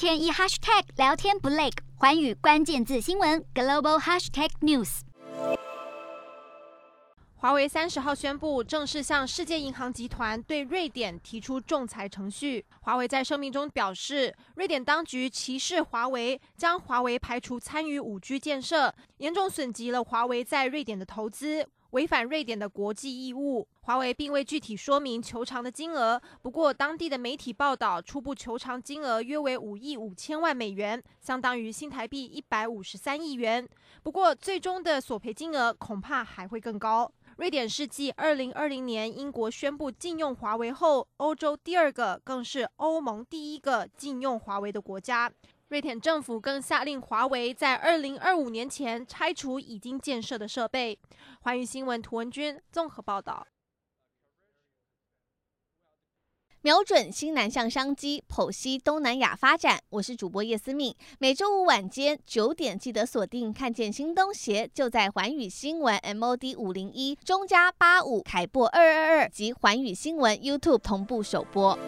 天一 hashtag 聊天不累，寰宇关键字新闻 global hashtag news。华为三十号宣布正式向世界银行集团对瑞典提出仲裁程序。华为在声明中表示，瑞典当局歧视华为，将华为排除参与五 G 建设，严重损及了华为在瑞典的投资，违反瑞典的国际义务。华为并未具体说明求偿的金额，不过当地的媒体报道，初步求偿金额约为五亿五千万美元，相当于新台币一百五十三亿元。不过，最终的索赔金额恐怕还会更高。瑞典是继二零二零年英国宣布禁用华为后，欧洲第二个，更是欧盟第一个禁用华为的国家。瑞典政府更下令华为在二零二五年前拆除已经建设的设备。环宇新闻图文君综合报道。瞄准新南向商机，剖析东南亚发展。我是主播叶思敏，每周五晚间九点记得锁定。看见新东协就在环宇新闻 MOD 五零一中加八五凯博二二二及环宇新闻 YouTube 同步首播。